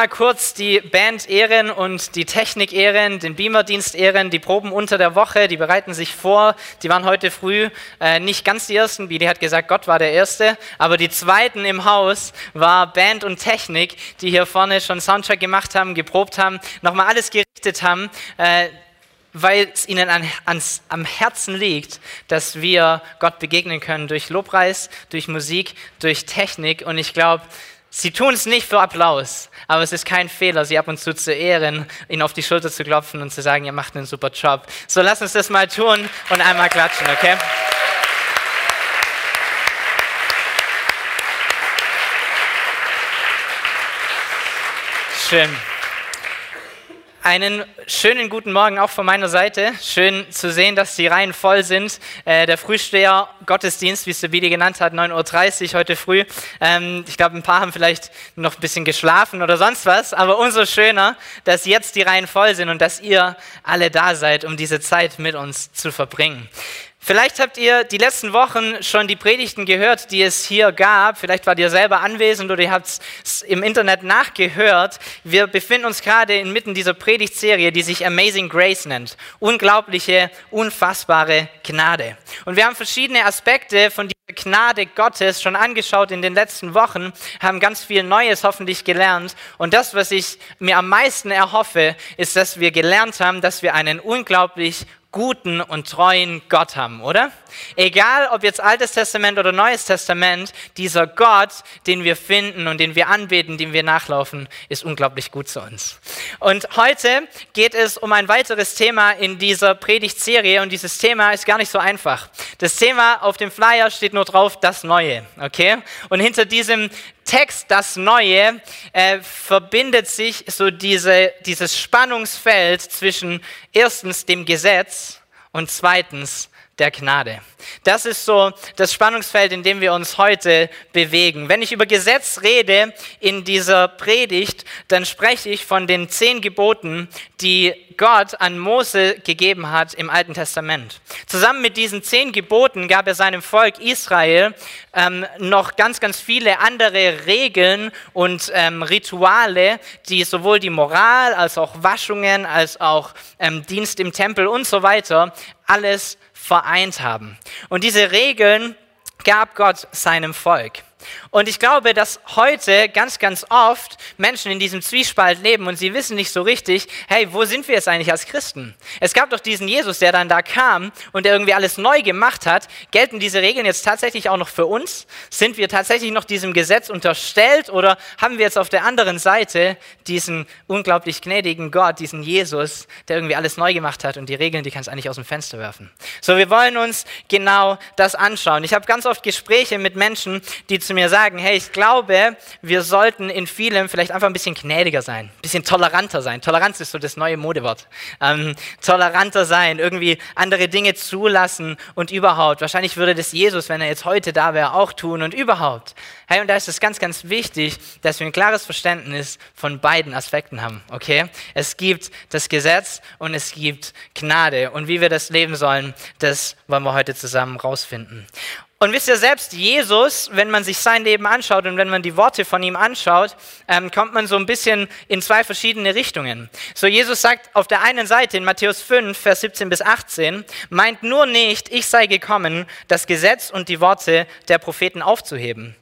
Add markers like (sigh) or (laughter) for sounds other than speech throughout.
mal kurz die Band ehren und die Technik ehren, den Beamer-Dienst ehren, die Proben unter der Woche, die bereiten sich vor. Die waren heute früh äh, nicht ganz die ersten. Billy hat gesagt, Gott war der Erste. Aber die zweiten im Haus war Band und Technik, die hier vorne schon Soundtrack gemacht haben, geprobt haben, nochmal alles gerichtet haben. Äh, weil es ihnen an, ans, am Herzen liegt, dass wir Gott begegnen können durch Lobpreis, durch Musik, durch Technik. Und ich glaube, sie tun es nicht für Applaus, aber es ist kein Fehler, sie ab und zu zu ehren, ihnen auf die Schulter zu klopfen und zu sagen, ihr macht einen super Job. So lass uns das mal tun und einmal klatschen, okay? Schön. Einen schönen guten Morgen auch von meiner Seite. Schön zu sehen, dass die Reihen voll sind. Äh, der Frühsteher Gottesdienst, wie es Bidi genannt hat, 9.30 Uhr heute früh. Ähm, ich glaube, ein paar haben vielleicht noch ein bisschen geschlafen oder sonst was, aber umso schöner, dass jetzt die Reihen voll sind und dass ihr alle da seid, um diese Zeit mit uns zu verbringen. Vielleicht habt ihr die letzten Wochen schon die Predigten gehört, die es hier gab. Vielleicht wart ihr selber anwesend oder ihr habt es im Internet nachgehört. Wir befinden uns gerade inmitten dieser Predigtserie, die sich Amazing Grace nennt. Unglaubliche, unfassbare Gnade. Und wir haben verschiedene Aspekte von dieser Gnade Gottes schon angeschaut in den letzten Wochen, haben ganz viel Neues hoffentlich gelernt. Und das, was ich mir am meisten erhoffe, ist, dass wir gelernt haben, dass wir einen unglaublich guten und treuen Gott haben, oder? Egal ob jetzt Altes Testament oder Neues Testament, dieser Gott, den wir finden und den wir anbeten, dem wir nachlaufen, ist unglaublich gut zu uns. Und heute geht es um ein weiteres Thema in dieser Predigtserie und dieses Thema ist gar nicht so einfach. Das Thema auf dem Flyer steht nur drauf, das Neue, okay? Und hinter diesem Text, das Neue, äh, verbindet sich so diese, dieses Spannungsfeld zwischen erstens dem Gesetz und zweitens der Gnade. Das ist so das Spannungsfeld, in dem wir uns heute bewegen. Wenn ich über Gesetz rede in dieser Predigt, dann spreche ich von den zehn Geboten, die Gott an Mose gegeben hat im Alten Testament. Zusammen mit diesen zehn Geboten gab er seinem Volk Israel ähm, noch ganz, ganz viele andere Regeln und ähm, Rituale, die sowohl die Moral als auch Waschungen, als auch ähm, Dienst im Tempel und so weiter alles vereint haben. Und diese Regeln gab Gott seinem Volk. Und ich glaube, dass heute ganz, ganz oft Menschen in diesem Zwiespalt leben und sie wissen nicht so richtig, hey, wo sind wir jetzt eigentlich als Christen? Es gab doch diesen Jesus, der dann da kam und der irgendwie alles neu gemacht hat. Gelten diese Regeln jetzt tatsächlich auch noch für uns? Sind wir tatsächlich noch diesem Gesetz unterstellt oder haben wir jetzt auf der anderen Seite diesen unglaublich gnädigen Gott, diesen Jesus, der irgendwie alles neu gemacht hat und die Regeln, die kannst du eigentlich aus dem Fenster werfen? So, wir wollen uns genau das anschauen. Ich habe ganz oft Gespräche mit Menschen, die zu mir sagen, hey, ich glaube, wir sollten in vielem vielleicht einfach ein bisschen gnädiger sein, ein bisschen toleranter sein. Toleranz ist so das neue Modewort. Ähm, toleranter sein, irgendwie andere Dinge zulassen und überhaupt. Wahrscheinlich würde das Jesus, wenn er jetzt heute da wäre, auch tun und überhaupt. Hey, und da ist es ganz, ganz wichtig, dass wir ein klares Verständnis von beiden Aspekten haben, okay? Es gibt das Gesetz und es gibt Gnade. Und wie wir das leben sollen, das wollen wir heute zusammen rausfinden. Und wisst ihr selbst, Jesus, wenn man sich sein Leben anschaut und wenn man die Worte von ihm anschaut, ähm, kommt man so ein bisschen in zwei verschiedene Richtungen. So Jesus sagt auf der einen Seite in Matthäus 5, Vers 17 bis 18, meint nur nicht, ich sei gekommen, das Gesetz und die Worte der Propheten aufzuheben.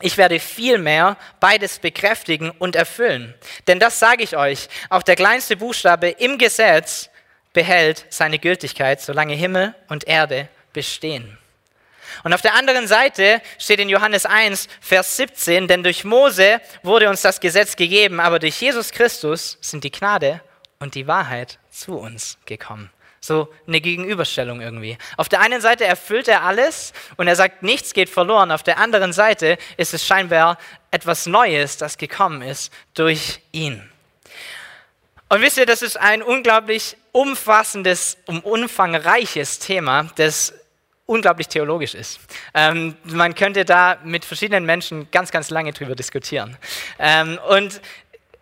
Ich werde vielmehr beides bekräftigen und erfüllen. Denn das sage ich euch, auch der kleinste Buchstabe im Gesetz behält seine Gültigkeit, solange Himmel und Erde bestehen. Und auf der anderen Seite steht in Johannes 1, Vers 17, denn durch Mose wurde uns das Gesetz gegeben, aber durch Jesus Christus sind die Gnade und die Wahrheit zu uns gekommen. So eine Gegenüberstellung irgendwie. Auf der einen Seite erfüllt er alles und er sagt, nichts geht verloren. Auf der anderen Seite ist es scheinbar etwas Neues, das gekommen ist durch ihn. Und wisst ihr, das ist ein unglaublich umfassendes, umfangreiches Thema, das unglaublich theologisch ist. Ähm, man könnte da mit verschiedenen Menschen ganz, ganz lange drüber diskutieren. Ähm, und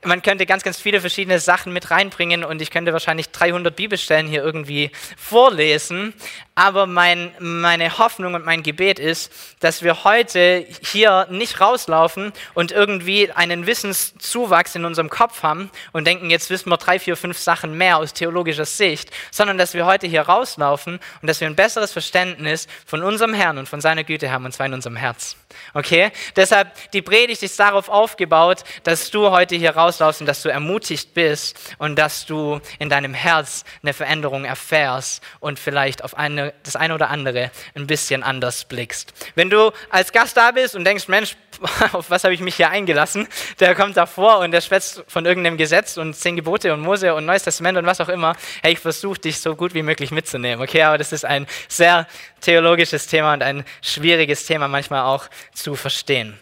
man könnte ganz, ganz viele verschiedene Sachen mit reinbringen und ich könnte wahrscheinlich 300 Bibelstellen hier irgendwie vorlesen. Aber mein, meine Hoffnung und mein Gebet ist, dass wir heute hier nicht rauslaufen und irgendwie einen Wissenszuwachs in unserem Kopf haben und denken, jetzt wissen wir drei, vier, fünf Sachen mehr aus theologischer Sicht, sondern dass wir heute hier rauslaufen und dass wir ein besseres Verständnis von unserem Herrn und von seiner Güte haben, und zwar in unserem Herz. Okay? Deshalb, die Predigt ist darauf aufgebaut, dass du heute hier rauslaufst und dass du ermutigt bist und dass du in deinem Herz eine Veränderung erfährst und vielleicht auf eine, das eine oder andere ein bisschen anders blickst. Wenn du als Gast da bist und denkst, Mensch, (laughs) auf was habe ich mich hier eingelassen? Der kommt davor und der schwätzt von irgendeinem Gesetz und zehn Gebote und Mose und Neues Testament und was auch immer. Hey, ich versuche dich so gut wie möglich mitzunehmen, okay? Aber das ist ein sehr theologisches Thema und ein schwieriges Thema manchmal auch zu verstehen.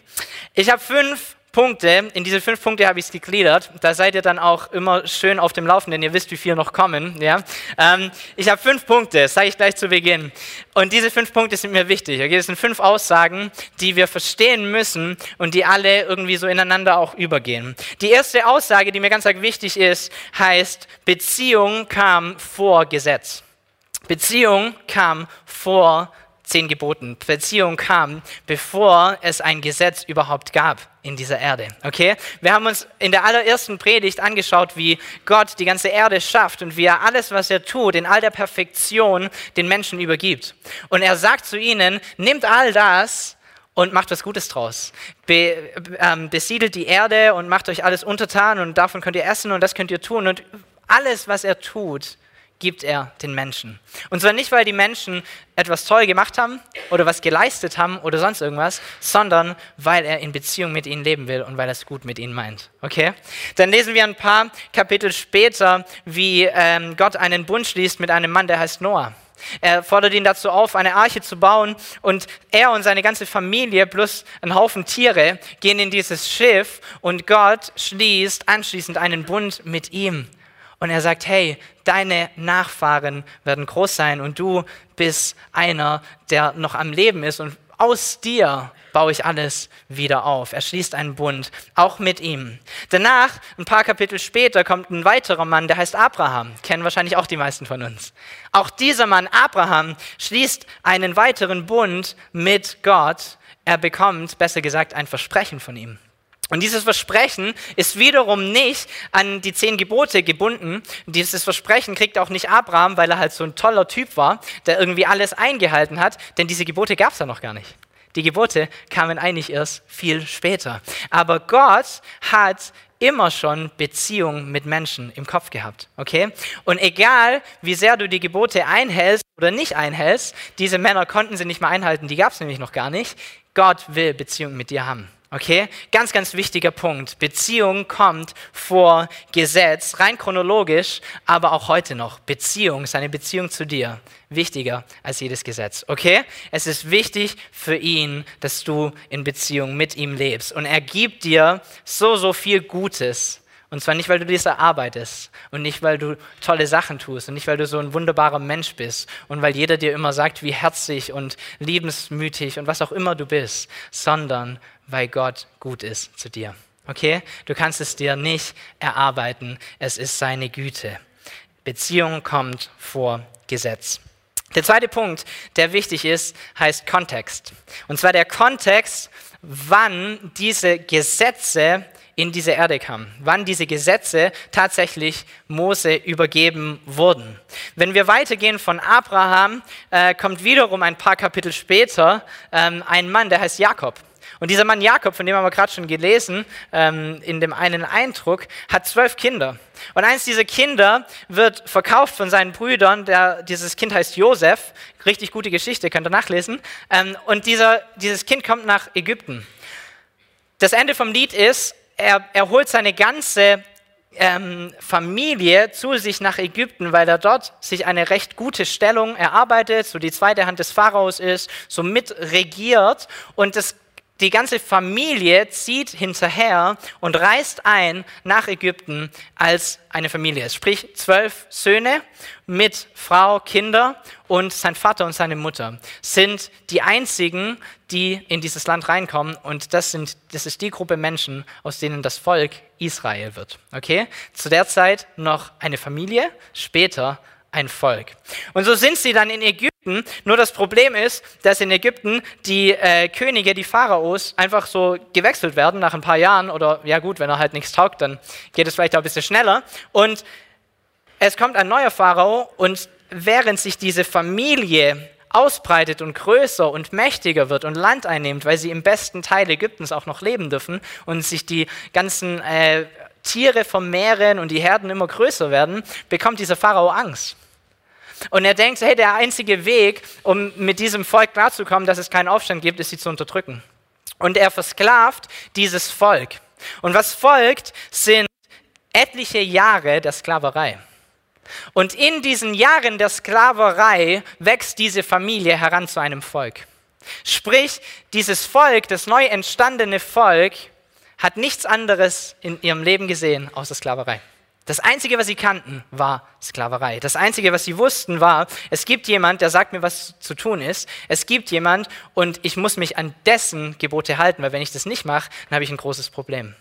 Ich habe fünf Punkte, in diese fünf Punkte habe ich es gegliedert. Da seid ihr dann auch immer schön auf dem Laufenden. Ihr wisst, wie viele noch kommen. Ja? Ähm, ich habe fünf Punkte, sage ich gleich zu Beginn. Und diese fünf Punkte sind mir wichtig. Okay? Das sind fünf Aussagen, die wir verstehen müssen und die alle irgendwie so ineinander auch übergehen. Die erste Aussage, die mir ganz wichtig ist, heißt, Beziehung kam vor Gesetz. Beziehung kam vor zehn Geboten. Beziehung kam, bevor es ein Gesetz überhaupt gab in dieser Erde. Okay? Wir haben uns in der allerersten Predigt angeschaut, wie Gott die ganze Erde schafft und wie er alles, was er tut, in all der Perfektion den Menschen übergibt. Und er sagt zu ihnen, nehmt all das und macht was Gutes draus. Be, ähm, besiedelt die Erde und macht euch alles untertan und davon könnt ihr essen und das könnt ihr tun. Und alles, was er tut, gibt er den Menschen. Und zwar nicht, weil die Menschen etwas toll gemacht haben oder was geleistet haben oder sonst irgendwas, sondern weil er in Beziehung mit ihnen leben will und weil er es gut mit ihnen meint. Okay? Dann lesen wir ein paar Kapitel später, wie ähm, Gott einen Bund schließt mit einem Mann, der heißt Noah. Er fordert ihn dazu auf, eine Arche zu bauen und er und seine ganze Familie plus ein Haufen Tiere gehen in dieses Schiff und Gott schließt anschließend einen Bund mit ihm und er sagt, hey, deine Nachfahren werden groß sein und du bist einer, der noch am Leben ist und aus dir baue ich alles wieder auf. Er schließt einen Bund, auch mit ihm. Danach, ein paar Kapitel später, kommt ein weiterer Mann, der heißt Abraham. Kennen wahrscheinlich auch die meisten von uns. Auch dieser Mann, Abraham, schließt einen weiteren Bund mit Gott. Er bekommt, besser gesagt, ein Versprechen von ihm. Und dieses Versprechen ist wiederum nicht an die zehn Gebote gebunden. Dieses Versprechen kriegt auch nicht Abraham, weil er halt so ein toller Typ war, der irgendwie alles eingehalten hat, denn diese Gebote gab es ja noch gar nicht. Die Gebote kamen eigentlich erst viel später. Aber Gott hat immer schon Beziehung mit Menschen im Kopf gehabt, okay? Und egal, wie sehr du die Gebote einhältst oder nicht einhältst, diese Männer konnten sie nicht mehr einhalten, die gab es nämlich noch gar nicht. Gott will Beziehung mit dir haben. Okay? Ganz, ganz wichtiger Punkt. Beziehung kommt vor Gesetz, rein chronologisch, aber auch heute noch. Beziehung, seine Beziehung zu dir, wichtiger als jedes Gesetz. Okay? Es ist wichtig für ihn, dass du in Beziehung mit ihm lebst. Und er gibt dir so, so viel Gutes. Und zwar nicht, weil du dies erarbeitest und nicht, weil du tolle Sachen tust und nicht, weil du so ein wunderbarer Mensch bist und weil jeder dir immer sagt, wie herzlich und liebensmütig und was auch immer du bist, sondern weil Gott gut ist zu dir. Okay? Du kannst es dir nicht erarbeiten. Es ist seine Güte. Beziehung kommt vor Gesetz. Der zweite Punkt, der wichtig ist, heißt Kontext. Und zwar der Kontext, wann diese Gesetze in diese Erde kamen, wann diese Gesetze tatsächlich Mose übergeben wurden. Wenn wir weitergehen von Abraham, äh, kommt wiederum ein paar Kapitel später ähm, ein Mann, der heißt Jakob. Und dieser Mann Jakob, von dem haben wir gerade schon gelesen, ähm, in dem einen Eindruck, hat zwölf Kinder. Und eins dieser Kinder wird verkauft von seinen Brüdern. Der, dieses Kind heißt Josef. Richtig gute Geschichte, könnt ihr nachlesen. Ähm, und dieser, dieses Kind kommt nach Ägypten. Das Ende vom Lied ist, er, er holt seine ganze ähm, Familie zu sich nach Ägypten, weil er dort sich eine recht gute Stellung erarbeitet, so die zweite Hand des Pharaos ist, so mitregiert. Und das die ganze Familie zieht hinterher und reist ein nach Ägypten als eine Familie. Sprich, zwölf Söhne mit Frau, Kinder und sein Vater und seine Mutter sind die einzigen, die in dieses Land reinkommen. Und das, sind, das ist die Gruppe Menschen, aus denen das Volk Israel wird. Okay? Zu der Zeit noch eine Familie, später ein Volk. Und so sind sie dann in Ägypten. Nur das Problem ist, dass in Ägypten die äh, Könige, die Pharaos, einfach so gewechselt werden nach ein paar Jahren. Oder ja gut, wenn er halt nichts taugt, dann geht es vielleicht auch ein bisschen schneller. Und es kommt ein neuer Pharao und während sich diese Familie ausbreitet und größer und mächtiger wird und Land einnimmt, weil sie im besten Teil Ägyptens auch noch leben dürfen und sich die ganzen äh, Tiere vermehren und die Herden immer größer werden, bekommt dieser Pharao Angst. Und er denkt, hey, der einzige Weg, um mit diesem Volk klarzukommen, dass es keinen Aufstand gibt, ist sie zu unterdrücken. Und er versklavt dieses Volk. Und was folgt, sind etliche Jahre der Sklaverei. Und in diesen Jahren der Sklaverei wächst diese Familie heran zu einem Volk. Sprich, dieses Volk, das neu entstandene Volk, hat nichts anderes in ihrem Leben gesehen außer Sklaverei. Das Einzige, was sie kannten, war Sklaverei. Das Einzige, was sie wussten, war, es gibt jemand, der sagt mir, was zu tun ist. Es gibt jemand und ich muss mich an dessen Gebote halten, weil wenn ich das nicht mache, dann habe ich ein großes Problem.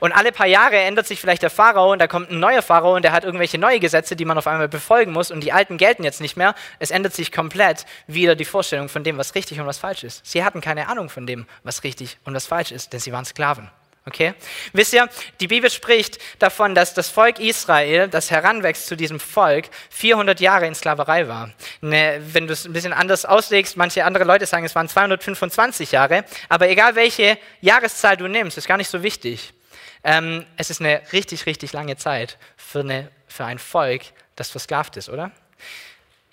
Und alle paar Jahre ändert sich vielleicht der Pharao und da kommt ein neuer Pharao und der hat irgendwelche neue Gesetze, die man auf einmal befolgen muss und die alten gelten jetzt nicht mehr. Es ändert sich komplett wieder die Vorstellung von dem, was richtig und was falsch ist. Sie hatten keine Ahnung von dem, was richtig und was falsch ist, denn sie waren Sklaven. Okay? Wisst ihr, die Bibel spricht davon, dass das Volk Israel, das heranwächst zu diesem Volk, 400 Jahre in Sklaverei war. Ne, wenn du es ein bisschen anders auslegst, manche andere Leute sagen, es waren 225 Jahre, aber egal welche Jahreszahl du nimmst, ist gar nicht so wichtig. Ähm, es ist eine richtig, richtig lange Zeit für, eine, für ein Volk, das versklavt ist, oder?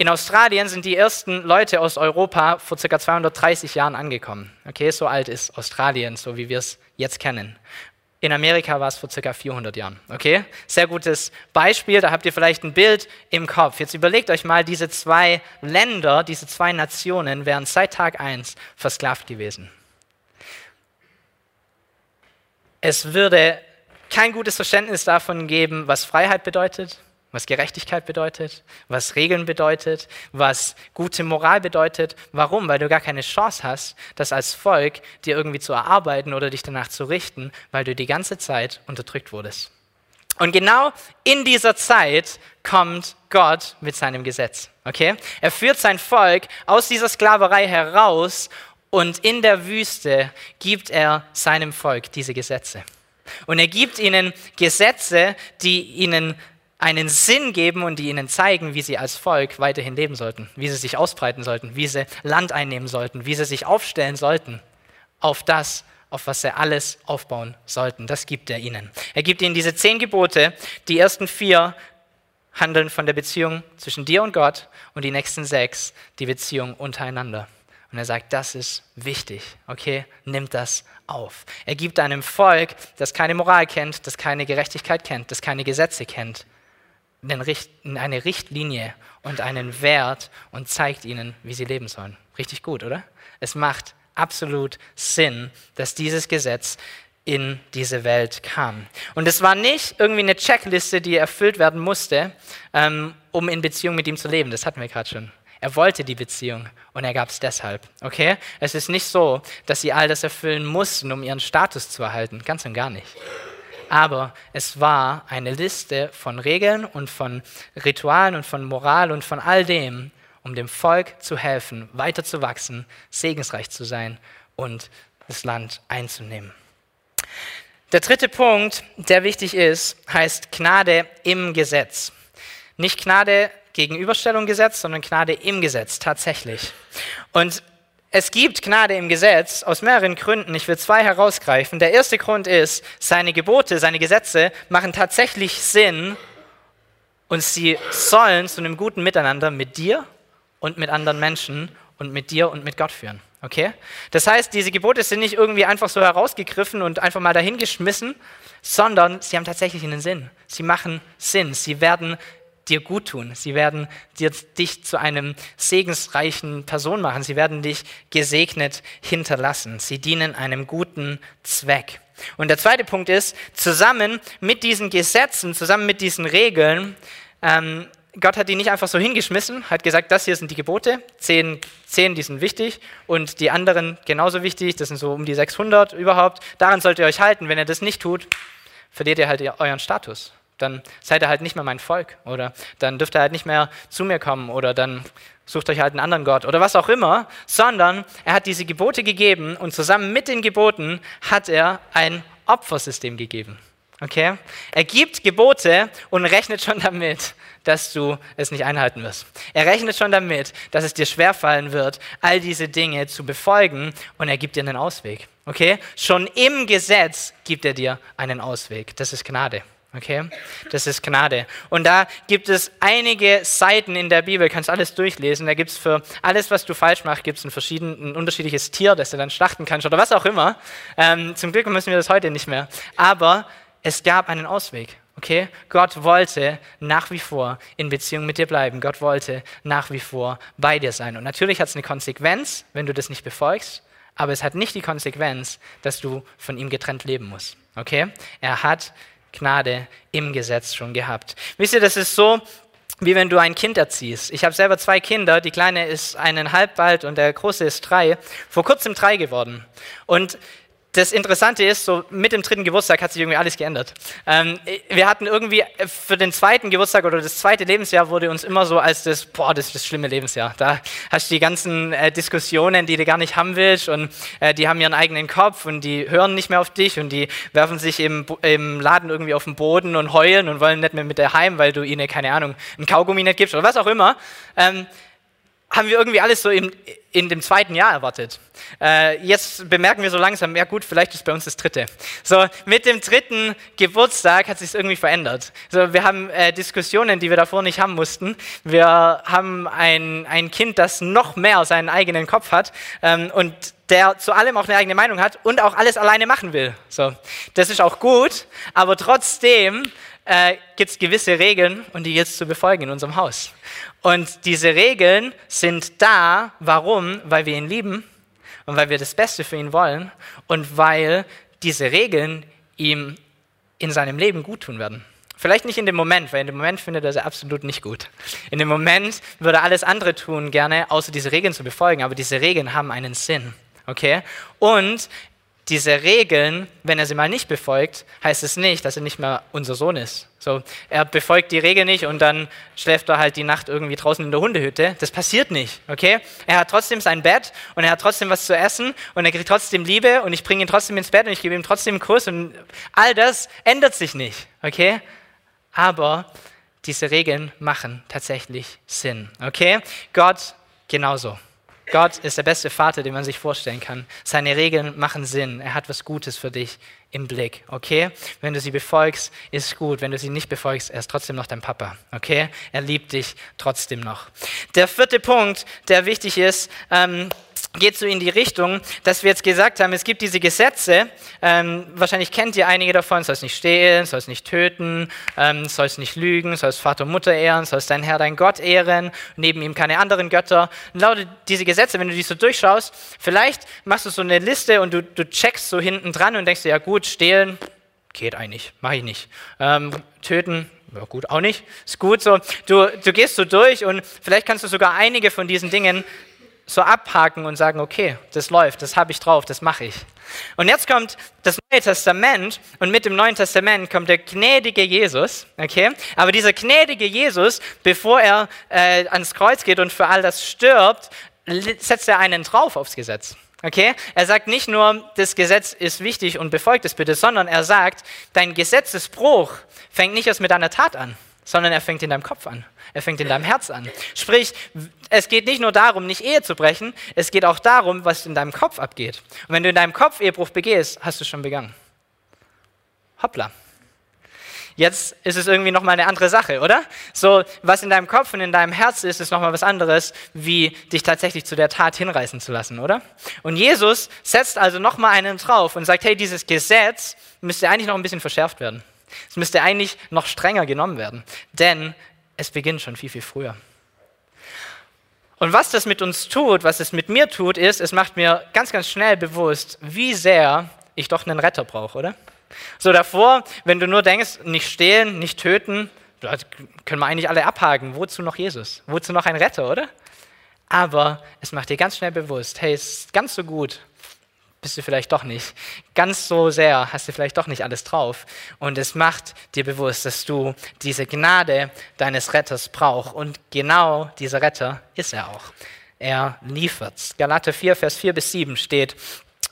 In Australien sind die ersten Leute aus Europa vor ca. 230 Jahren angekommen. Okay, so alt ist Australien, so wie wir es jetzt kennen. In Amerika war es vor ca. 400 Jahren. Okay, sehr gutes Beispiel. Da habt ihr vielleicht ein Bild im Kopf. Jetzt überlegt euch mal, diese zwei Länder, diese zwei Nationen wären seit Tag 1 versklavt gewesen. Es würde kein gutes Verständnis davon geben, was Freiheit bedeutet, was Gerechtigkeit bedeutet, was Regeln bedeutet, was gute Moral bedeutet. Warum? Weil du gar keine Chance hast, das als Volk dir irgendwie zu erarbeiten oder dich danach zu richten, weil du die ganze Zeit unterdrückt wurdest. Und genau in dieser Zeit kommt Gott mit seinem Gesetz. Okay? Er führt sein Volk aus dieser Sklaverei heraus und in der Wüste gibt er seinem Volk diese Gesetze. Und er gibt ihnen Gesetze, die ihnen einen Sinn geben und die ihnen zeigen, wie sie als Volk weiterhin leben sollten, wie sie sich ausbreiten sollten, wie sie Land einnehmen sollten, wie sie sich aufstellen sollten auf das, auf was sie alles aufbauen sollten. Das gibt er ihnen. Er gibt ihnen diese zehn Gebote. Die ersten vier handeln von der Beziehung zwischen dir und Gott und die nächsten sechs die Beziehung untereinander. Und er sagt, das ist wichtig, okay? Nimmt das auf. Er gibt einem Volk, das keine Moral kennt, das keine Gerechtigkeit kennt, das keine Gesetze kennt, eine Richtlinie und einen Wert und zeigt ihnen, wie sie leben sollen. Richtig gut, oder? Es macht absolut Sinn, dass dieses Gesetz in diese Welt kam. Und es war nicht irgendwie eine Checkliste, die erfüllt werden musste, ähm, um in Beziehung mit ihm zu leben. Das hatten wir gerade schon. Er wollte die Beziehung und er gab es deshalb. Okay? Es ist nicht so, dass sie all das erfüllen mussten, um ihren Status zu erhalten. Ganz und gar nicht aber es war eine Liste von Regeln und von Ritualen und von Moral und von all dem, um dem Volk zu helfen, weiter zu wachsen, segensreich zu sein und das Land einzunehmen. Der dritte Punkt, der wichtig ist, heißt Gnade im Gesetz. Nicht Gnade Gegenüberstellung Gesetz, sondern Gnade im Gesetz tatsächlich. Und es gibt Gnade im Gesetz aus mehreren Gründen. Ich will zwei herausgreifen. Der erste Grund ist, seine Gebote, seine Gesetze machen tatsächlich Sinn und sie sollen zu einem guten Miteinander mit dir und mit anderen Menschen und mit dir und mit Gott führen. Okay? Das heißt, diese Gebote sind nicht irgendwie einfach so herausgegriffen und einfach mal dahingeschmissen, sondern sie haben tatsächlich einen Sinn. Sie machen Sinn. Sie werden dir gut tun. Sie werden dir, dich zu einem segensreichen Person machen. Sie werden dich gesegnet hinterlassen. Sie dienen einem guten Zweck. Und der zweite Punkt ist, zusammen mit diesen Gesetzen, zusammen mit diesen Regeln, ähm, Gott hat die nicht einfach so hingeschmissen, hat gesagt, das hier sind die Gebote, zehn, zehn, die sind wichtig und die anderen genauso wichtig, das sind so um die 600 überhaupt. Daran sollt ihr euch halten. Wenn ihr das nicht tut, verliert ihr halt euren Status. Dann seid ihr halt nicht mehr mein Volk oder dann dürft ihr halt nicht mehr zu mir kommen oder dann sucht euch halt einen anderen Gott oder was auch immer, sondern er hat diese Gebote gegeben und zusammen mit den Geboten hat er ein Opfersystem gegeben. Okay? Er gibt Gebote und rechnet schon damit, dass du es nicht einhalten wirst. Er rechnet schon damit, dass es dir schwerfallen wird, all diese Dinge zu befolgen und er gibt dir einen Ausweg. Okay? Schon im Gesetz gibt er dir einen Ausweg. Das ist Gnade. Okay? Das ist Gnade. Und da gibt es einige Seiten in der Bibel, kannst alles durchlesen. Da gibt es für alles, was du falsch machst, gibt es ein, ein, unterschiedliches Tier, das du dann schlachten kannst oder was auch immer. Ähm, zum Glück müssen wir das heute nicht mehr. Aber es gab einen Ausweg. Okay? Gott wollte nach wie vor in Beziehung mit dir bleiben. Gott wollte nach wie vor bei dir sein. Und natürlich hat es eine Konsequenz, wenn du das nicht befolgst, aber es hat nicht die Konsequenz, dass du von ihm getrennt leben musst. Okay? Er hat Gnade im Gesetz schon gehabt. Wisst ihr, das ist so, wie wenn du ein Kind erziehst. Ich habe selber zwei Kinder, die kleine ist eineinhalb bald und der große ist drei, vor kurzem drei geworden. Und das Interessante ist, so mit dem dritten Geburtstag hat sich irgendwie alles geändert. Ähm, wir hatten irgendwie für den zweiten Geburtstag oder das zweite Lebensjahr wurde uns immer so als das, boah, das ist das schlimme Lebensjahr. Da hast du die ganzen äh, Diskussionen, die du gar nicht haben willst und äh, die haben ihren eigenen Kopf und die hören nicht mehr auf dich und die werfen sich im, im Laden irgendwie auf den Boden und heulen und wollen nicht mehr mit dir heim, weil du ihnen, keine Ahnung, ein Kaugummi nicht gibst oder was auch immer. Ähm, haben wir irgendwie alles so in, in dem zweiten Jahr erwartet. Äh, jetzt bemerken wir so langsam, ja gut, vielleicht ist bei uns das dritte. So, mit dem dritten Geburtstag hat sich irgendwie verändert. So, wir haben äh, Diskussionen, die wir davor nicht haben mussten. Wir haben ein, ein Kind, das noch mehr seinen eigenen Kopf hat ähm, und der zu allem auch eine eigene Meinung hat und auch alles alleine machen will. So, das ist auch gut, aber trotzdem äh, gibt es gewisse Regeln und die jetzt zu befolgen in unserem Haus. Und diese Regeln sind da, warum? Weil wir ihn lieben und weil wir das Beste für ihn wollen und weil diese Regeln ihm in seinem Leben gut tun werden. Vielleicht nicht in dem Moment, weil in dem Moment findet er sie absolut nicht gut. In dem Moment würde er alles andere tun gerne, außer diese Regeln zu befolgen, aber diese Regeln haben einen Sinn. Okay? Und diese Regeln, wenn er sie mal nicht befolgt, heißt es nicht, dass er nicht mehr unser Sohn ist. So, er befolgt die Regeln nicht und dann schläft er halt die Nacht irgendwie draußen in der Hundehütte. Das passiert nicht, okay? Er hat trotzdem sein Bett und er hat trotzdem was zu essen und er kriegt trotzdem Liebe und ich bringe ihn trotzdem ins Bett und ich gebe ihm trotzdem einen Kuss und all das ändert sich nicht, okay? Aber diese Regeln machen tatsächlich Sinn, okay? Gott genauso. Gott ist der beste Vater, den man sich vorstellen kann. Seine Regeln machen Sinn. Er hat was Gutes für dich im Blick, okay? Wenn du sie befolgst, ist gut. Wenn du sie nicht befolgst, er ist trotzdem noch dein Papa, okay? Er liebt dich trotzdem noch. Der vierte Punkt, der wichtig ist, ähm, geht so in die Richtung, dass wir jetzt gesagt haben, es gibt diese Gesetze, ähm, wahrscheinlich kennt ihr einige davon, sollst nicht stehlen, sollst nicht töten, ähm, sollst nicht lügen, sollst Vater und Mutter ehren, sollst dein Herr, dein Gott ehren, neben ihm keine anderen Götter. Und lautet diese Gesetze, wenn du die so durchschaust, vielleicht machst du so eine Liste und du, du checkst so hinten dran und denkst dir, ja gut, stehlen, geht eigentlich, mache ich nicht. Ähm, töten, ja gut, auch nicht. Ist gut so. Du, du gehst so durch und vielleicht kannst du sogar einige von diesen Dingen so abhaken und sagen, okay, das läuft, das habe ich drauf, das mache ich. Und jetzt kommt das Neue Testament und mit dem Neuen Testament kommt der gnädige Jesus, okay? Aber dieser gnädige Jesus, bevor er äh, ans Kreuz geht und für all das stirbt, setzt er einen drauf aufs Gesetz. Okay? Er sagt nicht nur, das Gesetz ist wichtig und befolgt es bitte, sondern er sagt, dein Gesetzesbruch fängt nicht erst mit deiner Tat an, sondern er fängt in deinem Kopf an. Er fängt in deinem Herz an. Sprich, es geht nicht nur darum, nicht Ehe zu brechen, es geht auch darum, was in deinem Kopf abgeht. Und wenn du in deinem Kopf Ehebruch begehst, hast du schon begangen. Hoppla. Jetzt ist es irgendwie nochmal eine andere Sache, oder? So, was in deinem Kopf und in deinem Herz ist, ist nochmal was anderes, wie dich tatsächlich zu der Tat hinreißen zu lassen, oder? Und Jesus setzt also nochmal einen drauf und sagt, hey, dieses Gesetz müsste eigentlich noch ein bisschen verschärft werden. Es müsste eigentlich noch strenger genommen werden. Denn es beginnt schon viel, viel früher. Und was das mit uns tut, was es mit mir tut, ist, es macht mir ganz, ganz schnell bewusst, wie sehr ich doch einen Retter brauche, oder? So davor, wenn du nur denkst, nicht stehlen, nicht töten, können wir eigentlich alle abhaken. Wozu noch Jesus? Wozu noch ein Retter, oder? Aber es macht dir ganz schnell bewusst, hey, es ist ganz so gut, bist du vielleicht doch nicht. Ganz so sehr hast du vielleicht doch nicht alles drauf. Und es macht dir bewusst, dass du diese Gnade deines Retters brauchst. Und genau dieser Retter ist er auch. Er liefert's. Galater 4, Vers 4 bis 7 steht,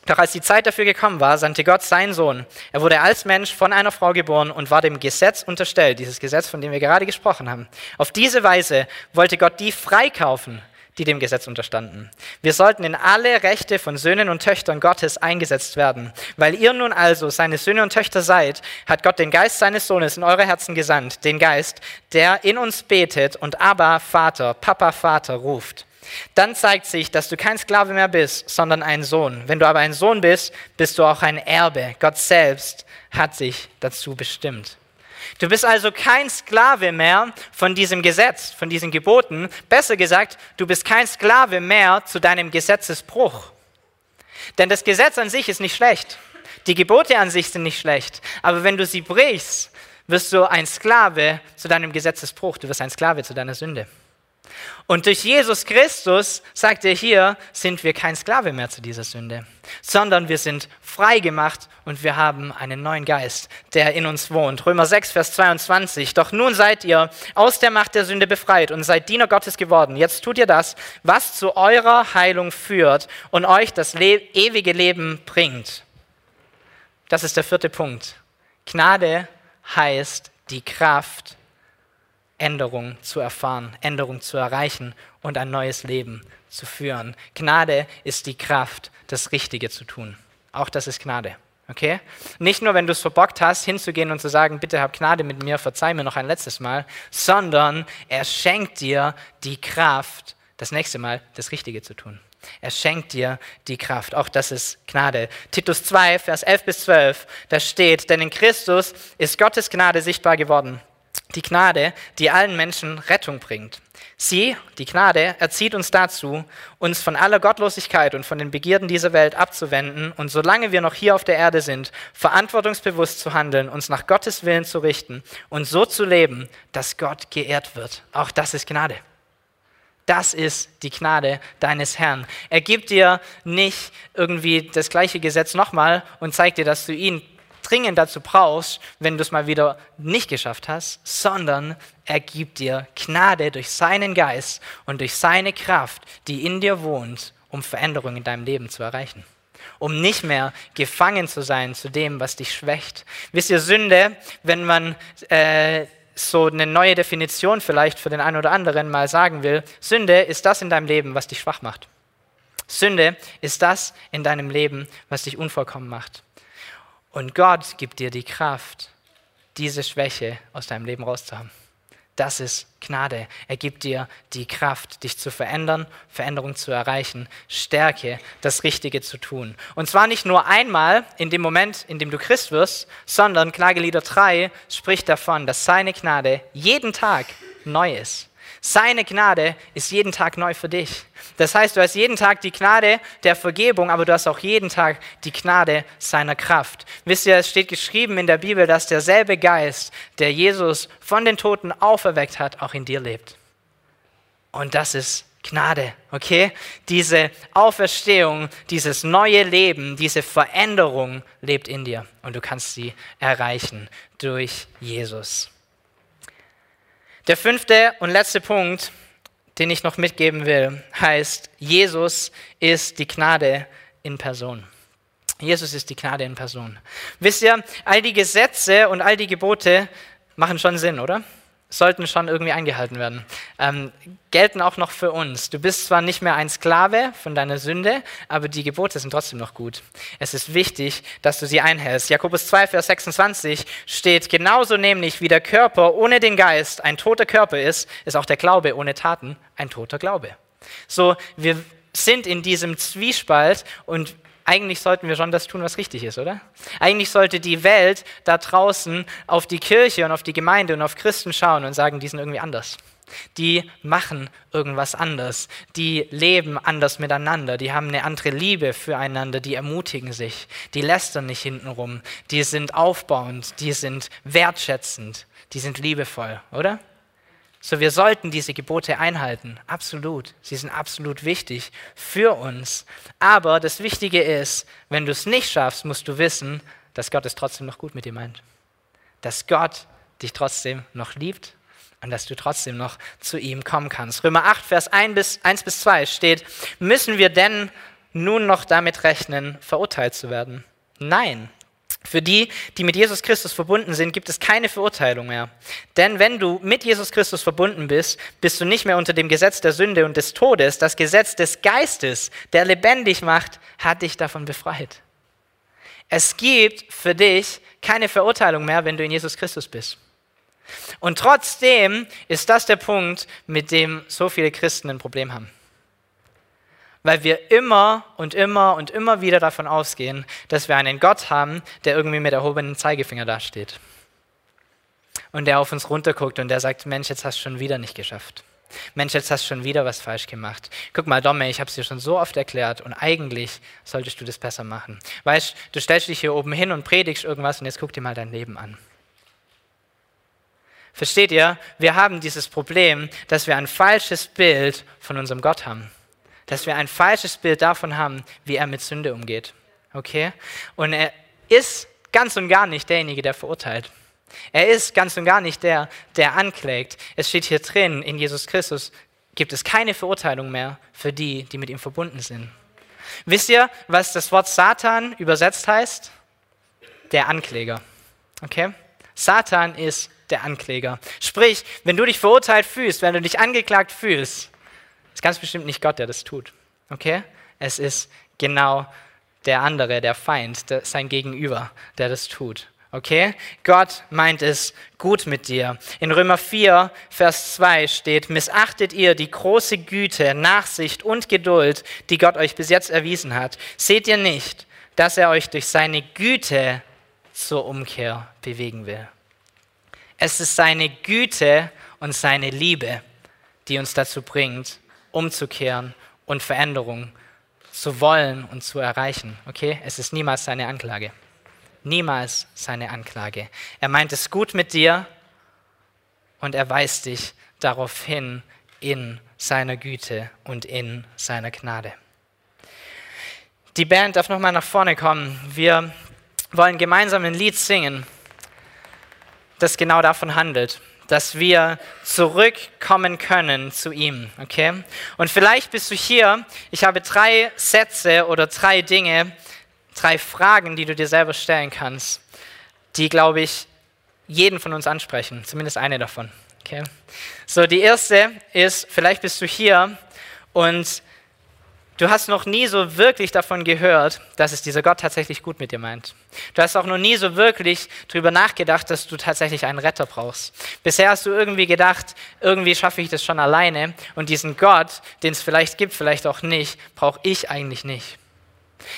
doch als die Zeit dafür gekommen war, sandte Gott seinen Sohn. Er wurde als Mensch von einer Frau geboren und war dem Gesetz unterstellt, dieses Gesetz, von dem wir gerade gesprochen haben. Auf diese Weise wollte Gott die freikaufen, die dem Gesetz unterstanden. Wir sollten in alle Rechte von Söhnen und Töchtern Gottes eingesetzt werden. Weil ihr nun also seine Söhne und Töchter seid, hat Gott den Geist seines Sohnes in eure Herzen gesandt, den Geist, der in uns betet und Abba, Vater, Papa, Vater ruft. Dann zeigt sich, dass du kein Sklave mehr bist, sondern ein Sohn. Wenn du aber ein Sohn bist, bist du auch ein Erbe. Gott selbst hat sich dazu bestimmt. Du bist also kein Sklave mehr von diesem Gesetz, von diesen Geboten. Besser gesagt, du bist kein Sklave mehr zu deinem Gesetzesbruch. Denn das Gesetz an sich ist nicht schlecht. Die Gebote an sich sind nicht schlecht. Aber wenn du sie brichst, wirst du ein Sklave zu deinem Gesetzesbruch. Du wirst ein Sklave zu deiner Sünde. Und durch Jesus Christus, sagt er hier, sind wir kein Sklave mehr zu dieser Sünde, sondern wir sind frei gemacht und wir haben einen neuen Geist, der in uns wohnt. Römer 6, Vers 22. Doch nun seid ihr aus der Macht der Sünde befreit und seid Diener Gottes geworden. Jetzt tut ihr das, was zu eurer Heilung führt und euch das Le ewige Leben bringt. Das ist der vierte Punkt. Gnade heißt die Kraft, Änderung zu erfahren, Änderung zu erreichen und ein neues Leben zu führen. Gnade ist die Kraft, das Richtige zu tun. Auch das ist Gnade. Okay? Nicht nur, wenn du es verbockt hast, hinzugehen und zu sagen, bitte hab Gnade mit mir, verzeih mir noch ein letztes Mal, sondern er schenkt dir die Kraft, das nächste Mal das Richtige zu tun. Er schenkt dir die Kraft. Auch das ist Gnade. Titus 2, Vers 11 bis 12, da steht, denn in Christus ist Gottes Gnade sichtbar geworden die Gnade, die allen Menschen Rettung bringt. Sie, die Gnade, erzieht uns dazu, uns von aller Gottlosigkeit und von den Begierden dieser Welt abzuwenden und solange wir noch hier auf der Erde sind, verantwortungsbewusst zu handeln, uns nach Gottes Willen zu richten und so zu leben, dass Gott geehrt wird. Auch das ist Gnade. Das ist die Gnade deines Herrn. Er gibt dir nicht irgendwie das gleiche Gesetz nochmal und zeigt dir, dass du ihn dringend dazu brauchst, wenn du es mal wieder nicht geschafft hast, sondern er gibt dir Gnade durch seinen Geist und durch seine Kraft, die in dir wohnt, um Veränderungen in deinem Leben zu erreichen. Um nicht mehr gefangen zu sein zu dem, was dich schwächt. Wisst ihr, Sünde, wenn man äh, so eine neue Definition vielleicht für den einen oder anderen mal sagen will, Sünde ist das in deinem Leben, was dich schwach macht. Sünde ist das in deinem Leben, was dich unvollkommen macht. Und Gott gibt dir die Kraft, diese Schwäche aus deinem Leben rauszuhaben. Das ist Gnade. Er gibt dir die Kraft, dich zu verändern, Veränderung zu erreichen, Stärke, das Richtige zu tun. Und zwar nicht nur einmal in dem Moment, in dem du Christ wirst, sondern Klagelieder 3 spricht davon, dass seine Gnade jeden Tag neu ist. Seine Gnade ist jeden Tag neu für dich. Das heißt, du hast jeden Tag die Gnade der Vergebung, aber du hast auch jeden Tag die Gnade seiner Kraft. Wisst ihr, es steht geschrieben in der Bibel, dass derselbe Geist, der Jesus von den Toten auferweckt hat, auch in dir lebt. Und das ist Gnade, okay? Diese Auferstehung, dieses neue Leben, diese Veränderung lebt in dir und du kannst sie erreichen durch Jesus. Der fünfte und letzte Punkt, den ich noch mitgeben will, heißt, Jesus ist die Gnade in Person. Jesus ist die Gnade in Person. Wisst ihr, all die Gesetze und all die Gebote machen schon Sinn, oder? Sollten schon irgendwie eingehalten werden. Ähm, gelten auch noch für uns. Du bist zwar nicht mehr ein Sklave von deiner Sünde, aber die Gebote sind trotzdem noch gut. Es ist wichtig, dass du sie einhältst. Jakobus 2, Vers 26 steht, genauso nämlich wie der Körper ohne den Geist ein toter Körper ist, ist auch der Glaube ohne Taten ein toter Glaube. So, wir sind in diesem Zwiespalt und Eigentlich sollten wir schon das tun, was richtig ist, oder? Eigentlich sollte die Welt da draußen auf die Kirche und auf die Gemeinde und auf Christen schauen und sagen, die sind irgendwie anders. Die machen irgendwas anders. Die leben anders miteinander. Die haben eine andere Liebe füreinander. Die ermutigen sich. Die lästern nicht hintenrum. Die sind aufbauend. Die sind wertschätzend. Die sind liebevoll, oder? So, wir sollten diese Gebote einhalten. Absolut. Sie sind absolut wichtig für uns. Aber das Wichtige ist, wenn du es nicht schaffst, musst du wissen, dass Gott es trotzdem noch gut mit dir meint. Dass Gott dich trotzdem noch liebt und dass du trotzdem noch zu ihm kommen kannst. Römer 8, Vers 1 bis, 1 bis 2 steht, müssen wir denn nun noch damit rechnen, verurteilt zu werden? Nein. Für die, die mit Jesus Christus verbunden sind, gibt es keine Verurteilung mehr. Denn wenn du mit Jesus Christus verbunden bist, bist du nicht mehr unter dem Gesetz der Sünde und des Todes. Das Gesetz des Geistes, der lebendig macht, hat dich davon befreit. Es gibt für dich keine Verurteilung mehr, wenn du in Jesus Christus bist. Und trotzdem ist das der Punkt, mit dem so viele Christen ein Problem haben. Weil wir immer und immer und immer wieder davon ausgehen, dass wir einen Gott haben, der irgendwie mit erhobenem Zeigefinger dasteht. Und der auf uns runterguckt und der sagt, Mensch, jetzt hast du schon wieder nicht geschafft. Mensch, jetzt hast du schon wieder was falsch gemacht. Guck mal, Domme, ich habe es dir schon so oft erklärt und eigentlich solltest du das besser machen. Weißt, du stellst dich hier oben hin und predigst irgendwas und jetzt guck dir mal dein Leben an. Versteht ihr? Wir haben dieses Problem, dass wir ein falsches Bild von unserem Gott haben. Dass wir ein falsches Bild davon haben, wie er mit Sünde umgeht. Okay? Und er ist ganz und gar nicht derjenige, der verurteilt. Er ist ganz und gar nicht der, der anklägt. Es steht hier drin, in Jesus Christus gibt es keine Verurteilung mehr für die, die mit ihm verbunden sind. Wisst ihr, was das Wort Satan übersetzt heißt? Der Ankläger. Okay? Satan ist der Ankläger. Sprich, wenn du dich verurteilt fühlst, wenn du dich angeklagt fühlst, ist ganz bestimmt nicht Gott, der das tut. Okay? Es ist genau der andere, der Feind, der, sein Gegenüber, der das tut. Okay? Gott meint es gut mit dir. In Römer 4, Vers 2 steht, missachtet ihr die große Güte, Nachsicht und Geduld, die Gott euch bis jetzt erwiesen hat. Seht ihr nicht, dass er euch durch seine Güte zur Umkehr bewegen will? Es ist seine Güte und seine Liebe, die uns dazu bringt, umzukehren und Veränderung zu wollen und zu erreichen. Okay? Es ist niemals seine Anklage. Niemals seine Anklage. Er meint es gut mit dir und er weist dich darauf hin in seiner Güte und in seiner Gnade. Die Band darf nochmal nach vorne kommen. Wir wollen gemeinsam ein Lied singen das genau davon handelt, dass wir zurückkommen können zu ihm, okay? Und vielleicht bist du hier, ich habe drei Sätze oder drei Dinge, drei Fragen, die du dir selber stellen kannst, die, glaube ich, jeden von uns ansprechen, zumindest eine davon, okay? So, die erste ist, vielleicht bist du hier und Du hast noch nie so wirklich davon gehört, dass es dieser Gott tatsächlich gut mit dir meint. Du hast auch noch nie so wirklich darüber nachgedacht, dass du tatsächlich einen Retter brauchst. Bisher hast du irgendwie gedacht, irgendwie schaffe ich das schon alleine und diesen Gott, den es vielleicht gibt, vielleicht auch nicht, brauche ich eigentlich nicht.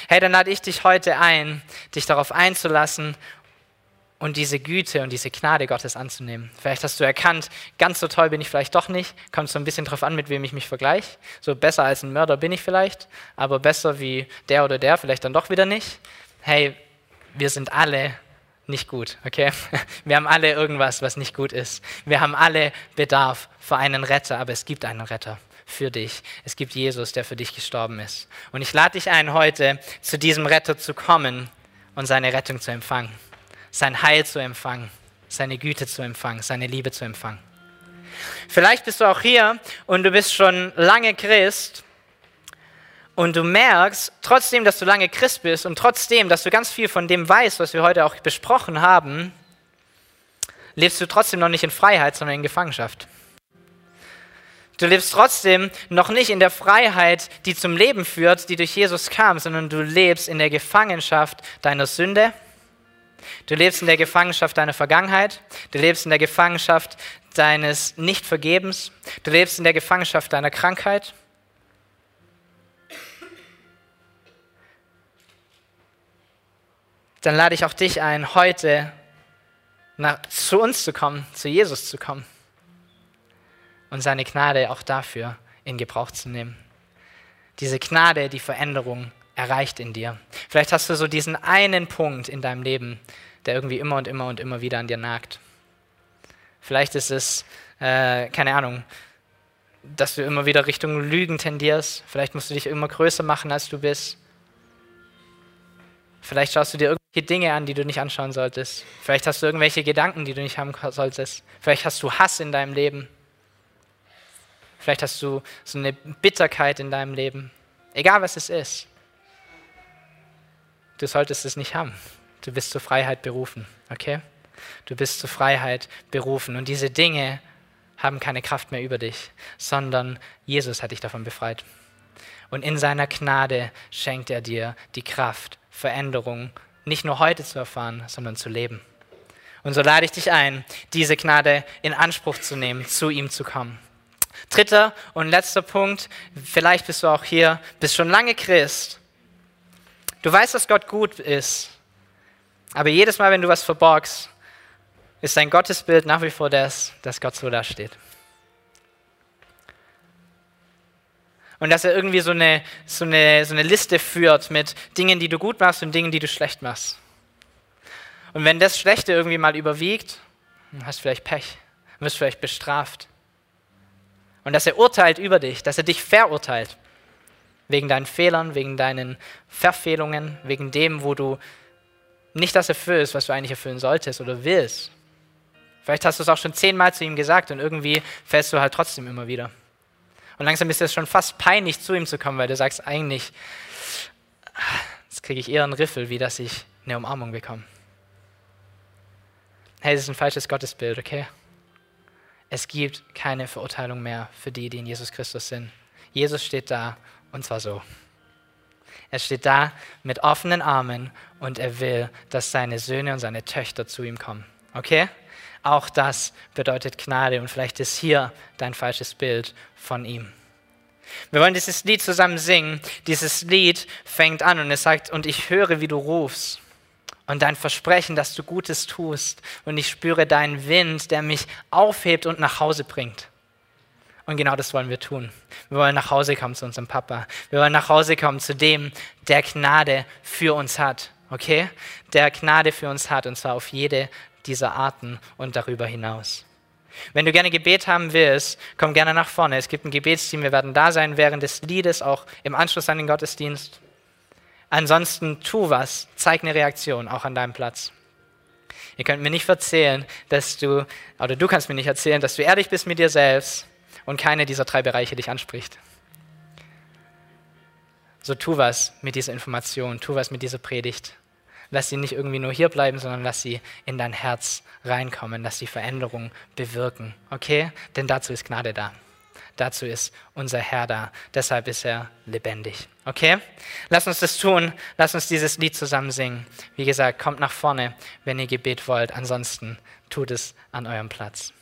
Hey, dann lade ich dich heute ein, dich darauf einzulassen und diese Güte und diese Gnade Gottes anzunehmen. Vielleicht hast du erkannt, ganz so toll bin ich vielleicht doch nicht. Kommt so ein bisschen drauf an, mit wem ich mich vergleiche. So besser als ein Mörder bin ich vielleicht, aber besser wie der oder der vielleicht dann doch wieder nicht. Hey, wir sind alle nicht gut, okay? (laughs) Wir haben alle irgendwas, was nicht gut ist. Wir haben alle Bedarf für einen Retter, aber es gibt einen Retter für dich. Es gibt Jesus, der für dich gestorben ist. Und ich lade dich ein, heute zu diesem Retter zu kommen und seine Rettung zu empfangen sein Heil zu empfangen, seine Güte zu empfangen, seine Liebe zu empfangen. Vielleicht bist du auch hier und du bist schon lange Christ und du merkst, trotzdem, dass du lange Christ bist und trotzdem, dass du ganz viel von dem weißt, was wir heute auch besprochen haben, lebst du trotzdem noch nicht in Freiheit, sondern in Gefangenschaft. Du lebst trotzdem noch nicht in der Freiheit, die zum Leben führt, die durch Jesus kam, sondern du lebst in der Gefangenschaft deiner Sünde, Du lebst in der Gefangenschaft deiner Vergangenheit. Du lebst in der Gefangenschaft deines Nichtvergebens. Du lebst in der Gefangenschaft deiner Krankheit. dann lade ich auch dich ein, heute nach, zu uns zu kommen, zu Jesus zu kommen und seine Gnade auch dafür in Gebrauch zu nehmen. Diese Gnade, die Veränderung erreicht in dir. Vielleicht hast du so diesen einen Punkt in deinem Leben, der irgendwie immer und immer und immer wieder an dir nagt. Vielleicht ist es, äh, keine Ahnung, dass du immer wieder Richtung Lügen tendierst. Vielleicht musst du dich immer größer machen, als du bist. Vielleicht schaust du dir irgendwelche Dinge an, die du nicht anschauen solltest. Vielleicht hast du irgendwelche Gedanken, die du nicht haben solltest. Vielleicht hast du Hass in deinem Leben. Vielleicht hast du so eine Bitterkeit in deinem Leben. Egal was es ist. Du solltest es nicht haben. Du bist zur Freiheit berufen, okay? Du bist zur Freiheit berufen. Und diese Dinge haben keine Kraft mehr über dich, sondern Jesus hat dich davon befreit. Und in seiner Gnade schenkt er dir die Kraft, Veränderung nicht nur heute zu erfahren, sondern zu leben. Und so lade ich dich ein, diese Gnade in Anspruch zu nehmen, zu ihm zu kommen. Dritter und letzter Punkt, vielleicht bist du auch hier, bist schon lange Christ. Du weißt, dass Gott gut ist, aber jedes Mal, wenn du was verborgst, ist dein Gottesbild nach wie vor das, dass Gott so da steht. Und dass er irgendwie so eine, so, eine, so eine Liste führt mit Dingen, die du gut machst und Dingen, die du schlecht machst. Und wenn das Schlechte irgendwie mal überwiegt, dann hast du vielleicht Pech, wirst vielleicht bestraft. Und dass er urteilt über dich, dass er dich verurteilt. Wegen deinen Fehlern, wegen deinen Verfehlungen, wegen dem, wo du nicht das erfüllst, was du eigentlich erfüllen solltest oder willst. Vielleicht hast du es auch schon zehnmal zu ihm gesagt und irgendwie fällst du halt trotzdem immer wieder. Und langsam ist es schon fast peinlich, zu ihm zu kommen, weil du sagst eigentlich, jetzt kriege ich eher einen Riffel, wie dass ich eine Umarmung bekomme. Hey, das ist ein falsches Gottesbild, okay? Es gibt keine Verurteilung mehr für die, die in Jesus Christus sind. Jesus steht da und zwar so. Er steht da mit offenen Armen und er will, dass seine Söhne und seine Töchter zu ihm kommen. Okay? Auch das bedeutet Gnade und vielleicht ist hier dein falsches Bild von ihm. Wir wollen dieses Lied zusammen singen. Dieses Lied fängt an und es sagt, und ich höre, wie du rufst. Und dein Versprechen, dass du Gutes tust. Und ich spüre deinen Wind, der mich aufhebt und nach Hause bringt. Und genau das wollen wir tun. Wir wollen nach Hause kommen zu unserem Papa. Wir wollen nach Hause kommen zu dem, der Gnade für uns hat. Okay? Der Gnade für uns hat und zwar auf jede dieser Arten und darüber hinaus. Wenn du gerne Gebet haben willst, komm gerne nach vorne. Es gibt ein Gebetsteam, wir werden da sein während des Liedes, auch im Anschluss an den Gottesdienst. Ansonsten tu was, zeig eine Reaktion, auch an deinem Platz. Ihr könnt mir nicht erzählen, dass du, oder du kannst mir nicht erzählen, dass du ehrlich bist mit dir selbst und keine dieser drei Bereiche dich anspricht. So tu was mit dieser Information, tu was mit dieser Predigt lass sie nicht irgendwie nur hier bleiben, sondern lass sie in dein Herz reinkommen, lass sie Veränderung bewirken. Okay? Denn dazu ist Gnade da. Dazu ist unser Herr da. Deshalb ist er lebendig. Okay? Lass uns das tun. Lass uns dieses Lied zusammen singen. Wie gesagt, kommt nach vorne, wenn ihr Gebet wollt. Ansonsten tut es an eurem Platz.